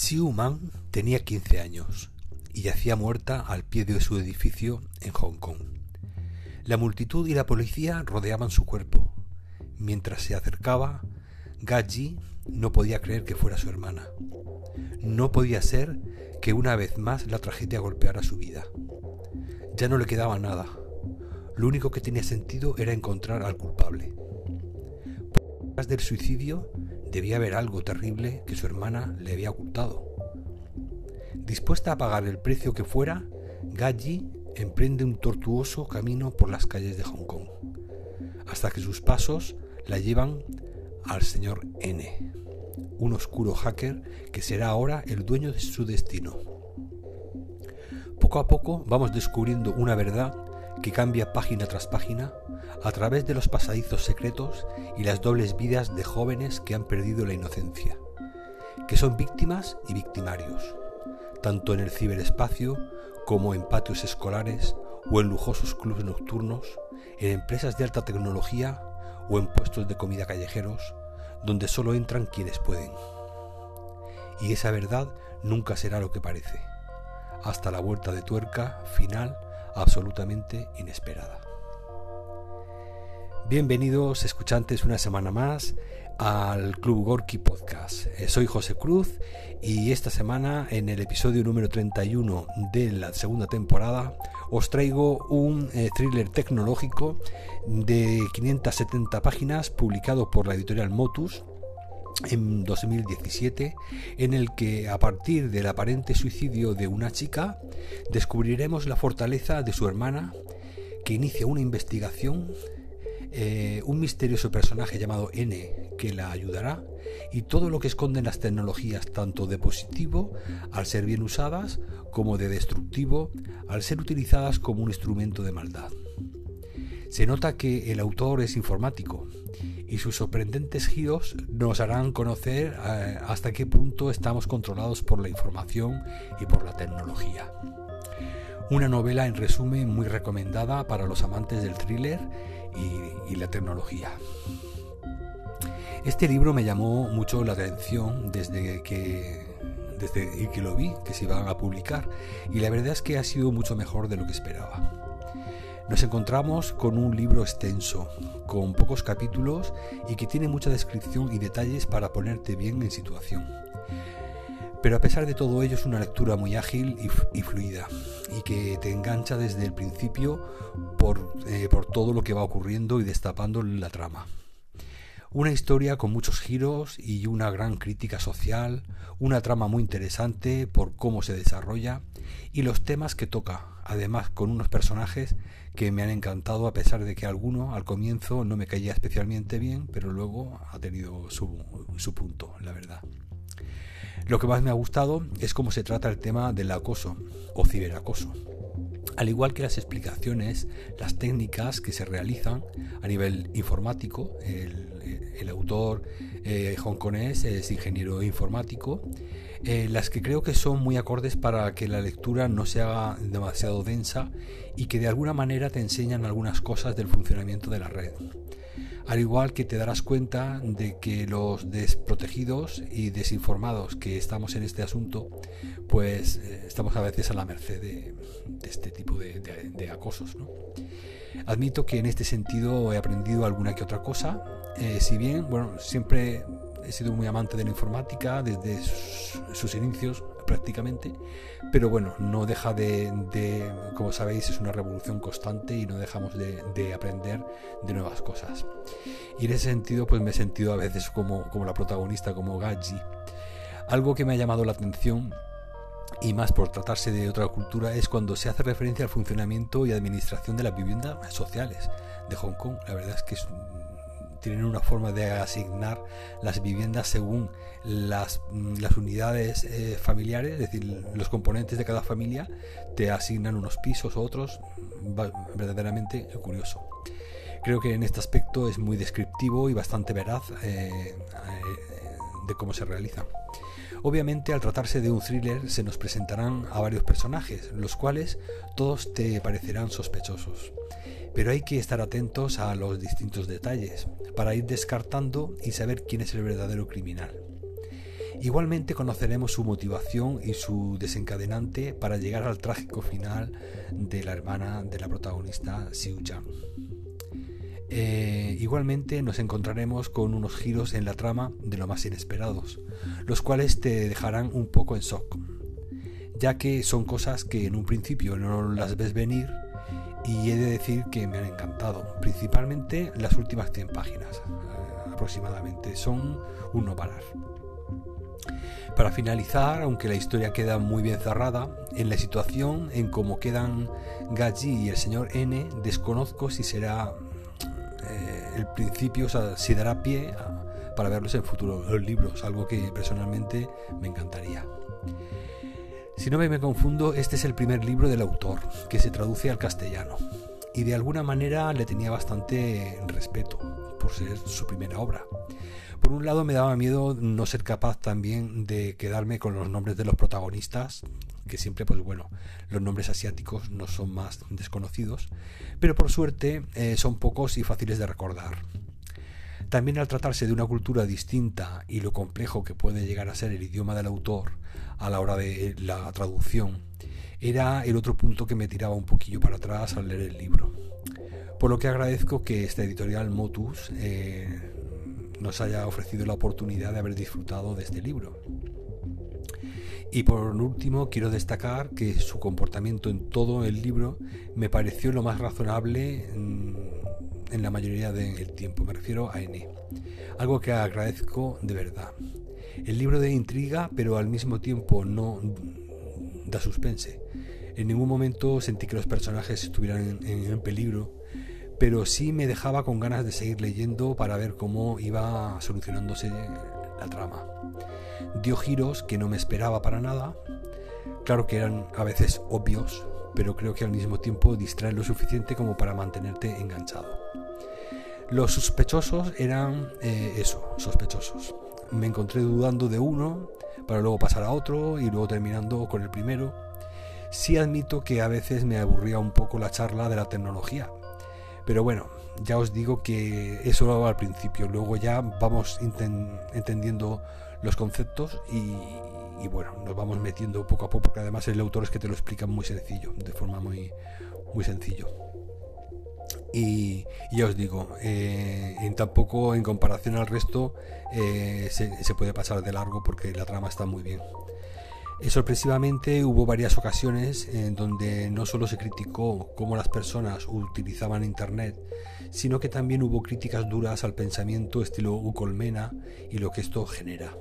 Xiu Man tenía 15 años y yacía muerta al pie de su edificio en Hong Kong. La multitud y la policía rodeaban su cuerpo. Mientras se acercaba, Gaji no podía creer que fuera su hermana. No podía ser que una vez más la tragedia golpeara su vida. Ya no le quedaba nada. Lo único que tenía sentido era encontrar al culpable. Detrás del suicidio Debía haber algo terrible que su hermana le había ocultado. Dispuesta a pagar el precio que fuera, Gaji emprende un tortuoso camino por las calles de Hong Kong, hasta que sus pasos la llevan al señor N, un oscuro hacker que será ahora el dueño de su destino. Poco a poco vamos descubriendo una verdad que cambia página tras página a través de los pasadizos secretos y las dobles vidas de jóvenes que han perdido la inocencia, que son víctimas y victimarios, tanto en el ciberespacio como en patios escolares o en lujosos clubes nocturnos, en empresas de alta tecnología o en puestos de comida callejeros, donde solo entran quienes pueden. Y esa verdad nunca será lo que parece, hasta la vuelta de tuerca final absolutamente inesperada. Bienvenidos escuchantes una semana más al Club Gorky Podcast. Eh, soy José Cruz y esta semana en el episodio número 31 de la segunda temporada os traigo un eh, thriller tecnológico de 570 páginas publicado por la editorial Motus en 2017, en el que a partir del aparente suicidio de una chica descubriremos la fortaleza de su hermana que inicia una investigación, eh, un misterioso personaje llamado N que la ayudará y todo lo que esconden las tecnologías tanto de positivo al ser bien usadas como de destructivo al ser utilizadas como un instrumento de maldad. Se nota que el autor es informático y sus sorprendentes giros nos harán conocer eh, hasta qué punto estamos controlados por la información y por la tecnología. Una novela en resumen muy recomendada para los amantes del thriller y, la tecnología. Este libro me llamó mucho la atención desde que, desde que lo vi, que se iban a publicar, y la verdad es que ha sido mucho mejor de lo que esperaba. Nos encontramos con un libro extenso, con pocos capítulos y que tiene mucha descripción y detalles para ponerte bien en situación. Pero a pesar de todo ello es una lectura muy ágil y, fluida y que te engancha desde el principio por, eh, por todo lo que va ocurriendo y destapando la trama. Una historia con muchos giros y una gran crítica social, una trama muy interesante por cómo se desarrolla y los temas que toca, además con unos personajes que me han encantado a pesar de que alguno al comienzo no me caía especialmente bien, pero luego ha tenido su, su punto, la verdad. Lo que más me ha gustado es cómo se trata el tema del acoso o ciberacoso. Al igual que las explicaciones, las técnicas que se realizan a nivel informático, el, autor eh, hongkonés es ingeniero informático, eh, las que creo que son muy acordes para que la lectura no se haga demasiado densa y que de alguna manera te enseñan algunas cosas del funcionamiento de la red. Al igual que te darás cuenta de que los desprotegidos y desinformados que estamos en este asunto, pues eh, estamos a veces a la merced de, este tipo de, acosos. Admito que en este sentido he aprendido alguna que otra cosa, eh, si bien, bueno, siempre he sido muy amante de la informática desde sus, inicios prácticamente, pero bueno, no deja de, como sabéis, es una revolución constante y no dejamos de, aprender de nuevas cosas. Y en ese sentido, pues me he sentido a veces como, como la protagonista, como Gaji. Algo que me ha llamado la atención y más por tratarse de otra cultura es cuando se hace referencia al funcionamiento y administración de las viviendas sociales de Hong Kong. La verdad es que es tienen una forma de asignar las viviendas según las, mm, las unidades eh, familiares, es decir, los componentes de cada familia, te asignan unos pisos o otros, verdaderamente curioso. Creo que en este aspecto es muy descriptivo y bastante veraz eh, eh, de cómo se realiza. Obviamente al tratarse de un thriller se nos presentarán a varios personajes, los cuales todos te parecerán sospechosos pero hay que estar atentos a los distintos detalles para ir descartando y saber quién es el verdadero criminal. Igualmente conoceremos su motivación y su desencadenante para llegar al trágico final de la hermana de la protagonista, Xiu Zhang. Eh, igualmente nos encontraremos con unos giros en la trama de lo más inesperados, los cuales te dejarán un poco en shock, ya que son cosas que en un principio no las ves venir y he de decir que me han encantado, principalmente las últimas 100 páginas eh, aproximadamente, son un no parar. Para finalizar, aunque la historia queda muy bien cerrada, en la situación en cómo quedan Gaji y el señor N, desconozco si será eh, el principio, o sea, si dará pie para verlos en futuro, los libros, algo que personalmente me encantaría. Si no me confundo, este es el primer libro del autor, que se traduce al castellano, y de alguna manera le tenía bastante respeto, por ser su primera obra. Por un lado me daba miedo no ser capaz también de quedarme con los nombres de los protagonistas, que siempre, pues bueno, los nombres asiáticos no son más desconocidos, pero por suerte eh, son pocos y fáciles de recordar. También al tratarse de una cultura distinta y lo complejo que puede llegar a ser el idioma del autor a la hora de la traducción, era el otro punto que me tiraba un poquillo para atrás al leer el libro. Por lo que agradezco que esta editorial Motus eh, nos haya ofrecido la oportunidad de haber disfrutado de este libro. Y por último, quiero destacar que su comportamiento en todo el libro me pareció lo más razonable mm, en la mayoría del tiempo. Me refiero a N. Algo que agradezco de verdad. El libro de intriga, pero al mismo tiempo no da suspense. En ningún momento sentí que los personajes estuvieran en peligro pero sí me dejaba con ganas de seguir leyendo para ver cómo iba solucionándose la trama. Dio giros que no me esperaba para nada, claro que eran a veces obvios, pero creo que al mismo tiempo distraen lo suficiente como para mantenerte enganchado. Los sospechosos eran eh, eso, sospechosos. Me encontré dudando de uno para luego pasar a otro y luego terminando con el primero. Sí admito que a veces me aburría un poco la charla de la tecnología, pero bueno, ya os digo que eso lo hago al principio, luego ya vamos entendiendo los conceptos y, bueno, nos vamos metiendo poco a poco, porque además el autor es que te lo explica muy sencillo, de forma muy, muy sencillo. Y, ya os digo, eh, en tampoco en comparación al resto eh, se puede pasar de largo porque la trama está muy bien. Eh, sorpresivamente hubo varias ocasiones en donde no solo se criticó cómo las personas utilizaban Internet, sino que también hubo críticas duras al pensamiento estilo Colmena y lo que esto genera.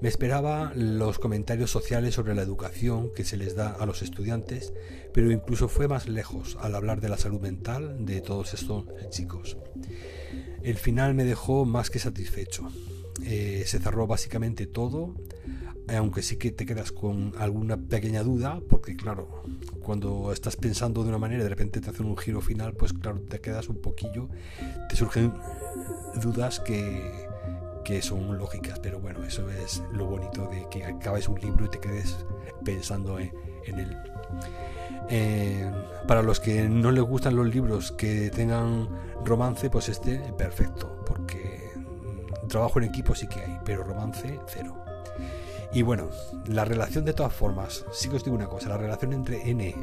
Me esperaba los comentarios sociales sobre la educación que se les da a los estudiantes, pero incluso fue más lejos al hablar de la salud mental de todos estos chicos. El final me dejó más que satisfecho. Eh, se cerró básicamente todo, aunque sí que te quedas con alguna pequeña duda, porque claro, cuando estás pensando de una manera y de repente te hacen un giro final, pues claro, te quedas un poquillo, te surgen dudas que, son lógicas, pero bueno, eso es lo bonito de que acabes un libro y te quedes pensando en, él. Eh, para los que no les gustan los libros que tengan romance, pues este perfecto, porque trabajo en equipo sí que hay, pero romance cero. Y bueno, la relación de todas formas, sí que os digo una cosa, la relación entre N,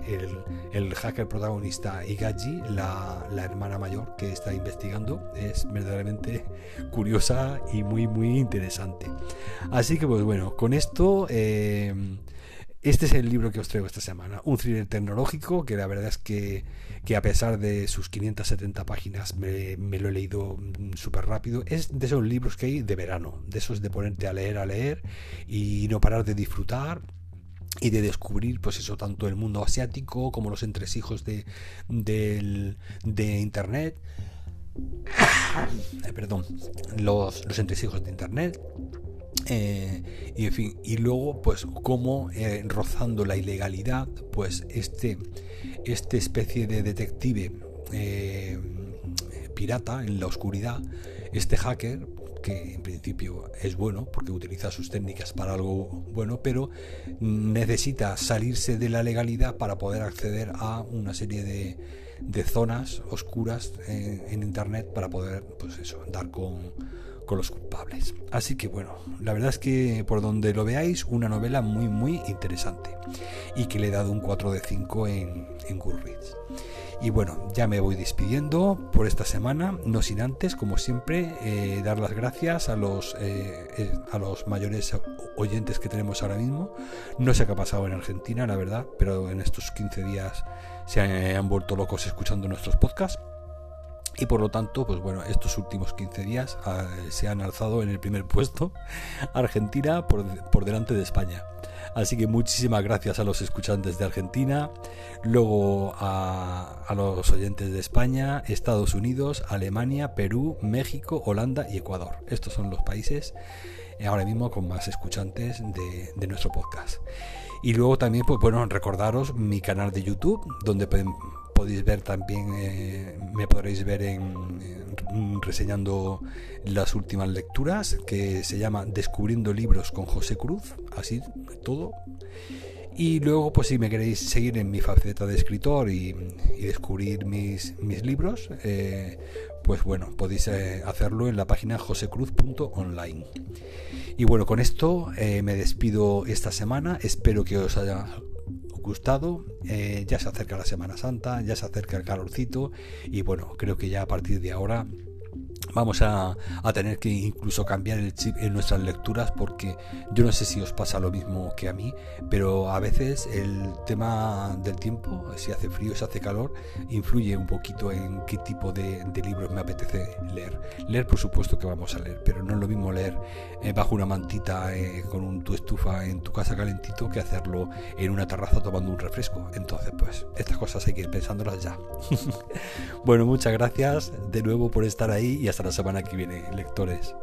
el, hacker protagonista, y Gaji, la, hermana mayor que está investigando, es verdaderamente curiosa y muy, muy interesante. Así que pues bueno, con esto... Eh, este es el libro que os traigo esta semana, un thriller tecnológico que la verdad es que, a pesar de sus 570 páginas me, lo he leído mm, súper rápido. Es de esos libros que hay de verano, de esos de ponerte a leer, a leer y no parar de disfrutar y de descubrir pues eso tanto el mundo asiático como los entresijos de, de internet perdón los, los entresijos de internet eh, y en fin, y luego, pues, como eh, rozando la ilegalidad, pues este, este especie de detective eh, pirata en la oscuridad, este hacker, que en principio es bueno porque utiliza sus técnicas para algo bueno, pero necesita salirse de la legalidad para poder acceder a una serie de, de zonas oscuras en, en internet para poder, pues eso, dar con con los culpables. Así que bueno, la verdad es que por donde lo veáis, una novela muy muy interesante y que le he dado un 4 de 5 en, en Goodreads. Y bueno, ya me voy despidiendo por esta semana, no sin antes, como siempre, eh, dar las gracias a los, eh, eh, a los mayores oyentes que tenemos ahora mismo. No sé qué ha pasado en Argentina, la verdad, pero en estos 15 días se han vuelto locos escuchando nuestros podcasts y por lo tanto, pues bueno, estos últimos 15 días ah, se han alzado en el primer puesto Argentina por, por, delante de España. Así que muchísimas gracias a los escuchantes de Argentina, luego a, a los oyentes de España, Estados Unidos, Alemania, Perú, México, Holanda y Ecuador. Estos son los países eh, ahora mismo con más escuchantes de, de nuestro podcast. Y luego también, pues bueno, recordaros mi canal de YouTube, donde podéis ver también, eh, me podréis ver en, reseñando las últimas lecturas, que se llama Descubriendo libros con José Cruz, así todo. Y luego, pues si me queréis seguir en mi faceta de escritor y, descubrir mis, mis libros, eh, pues bueno, podéis eh, hacerlo en la página josecruz.online. Y bueno, con esto me despido esta semana. Espero que os haya gustado. Eh, ya se acerca la Semana Santa, ya se acerca el calorcito y bueno, creo que ya a partir de ahora vamos a, tener que incluso cambiar el chip en nuestras lecturas porque yo no sé si os pasa lo mismo que a mí, pero a veces el tema del tiempo, si hace frío, si hace calor, influye un poquito en qué tipo de, libros me apetece leer. Leer, por supuesto que vamos a leer, pero no es lo mismo leer eh, bajo una mantita eh, con tu estufa en tu casa calentito que hacerlo en una terraza tomando un refresco. Entonces, pues, estas cosas hay que ir pensándolas ya. bueno, muchas gracias de nuevo por estar ahí y hasta la semana que viene, lectores.